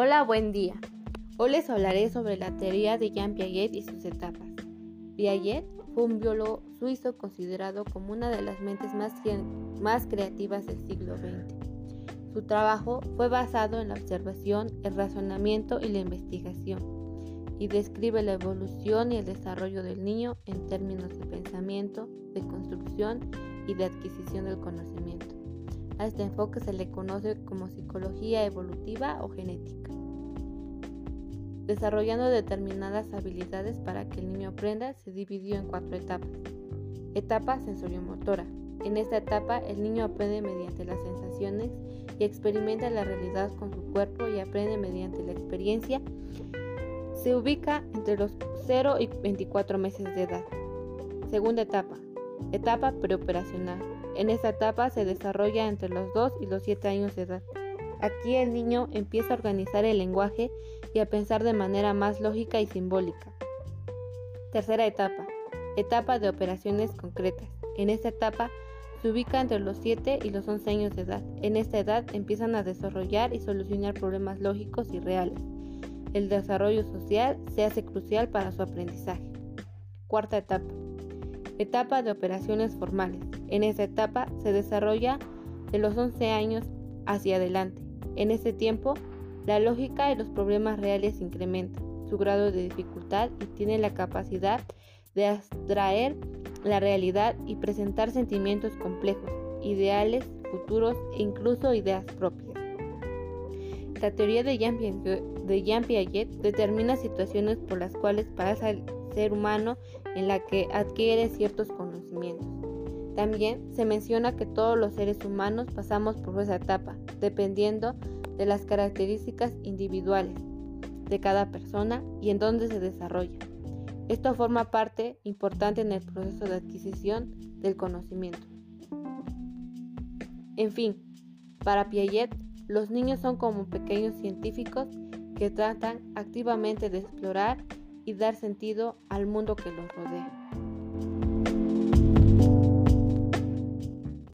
Hola, buen día. Hoy les hablaré sobre la teoría de Jean Piaget y sus etapas. Piaget fue un biólogo suizo considerado como una de las mentes más, más creativas del siglo XX. Su trabajo fue basado en la observación, el razonamiento y la investigación, y describe la evolución y el desarrollo del niño en términos de pensamiento, de construcción y de adquisición del conocimiento. A este enfoque se le conoce como psicología evolutiva o genética. Desarrollando determinadas habilidades para que el niño aprenda, se dividió en cuatro etapas. Etapa sensoriomotora. En esta etapa el niño aprende mediante las sensaciones y experimenta la realidad con su cuerpo y aprende mediante la experiencia. Se ubica entre los 0 y 24 meses de edad. Segunda etapa. Etapa preoperacional. En esta etapa se desarrolla entre los 2 y los 7 años de edad. Aquí el niño empieza a organizar el lenguaje y a pensar de manera más lógica y simbólica. Tercera etapa. Etapa de operaciones concretas. En esta etapa se ubica entre los 7 y los 11 años de edad. En esta edad empiezan a desarrollar y solucionar problemas lógicos y reales. El desarrollo social se hace crucial para su aprendizaje. Cuarta etapa. Etapa de operaciones formales. En esta etapa se desarrolla de los 11 años hacia adelante. En este tiempo, la lógica y los problemas reales incrementan su grado de dificultad y tiene la capacidad de abstraer la realidad y presentar sentimientos complejos, ideales, futuros e incluso ideas propias. La teoría de Jean Piaget determina situaciones por las cuales pasa el ser humano en la que adquiere ciertos conocimientos. También se menciona que todos los seres humanos pasamos por esa etapa, dependiendo de las características individuales de cada persona y en dónde se desarrolla. Esto forma parte importante en el proceso de adquisición del conocimiento. En fin, para Piaget, los niños son como pequeños científicos que tratan activamente de explorar y dar sentido al mundo que los rodea.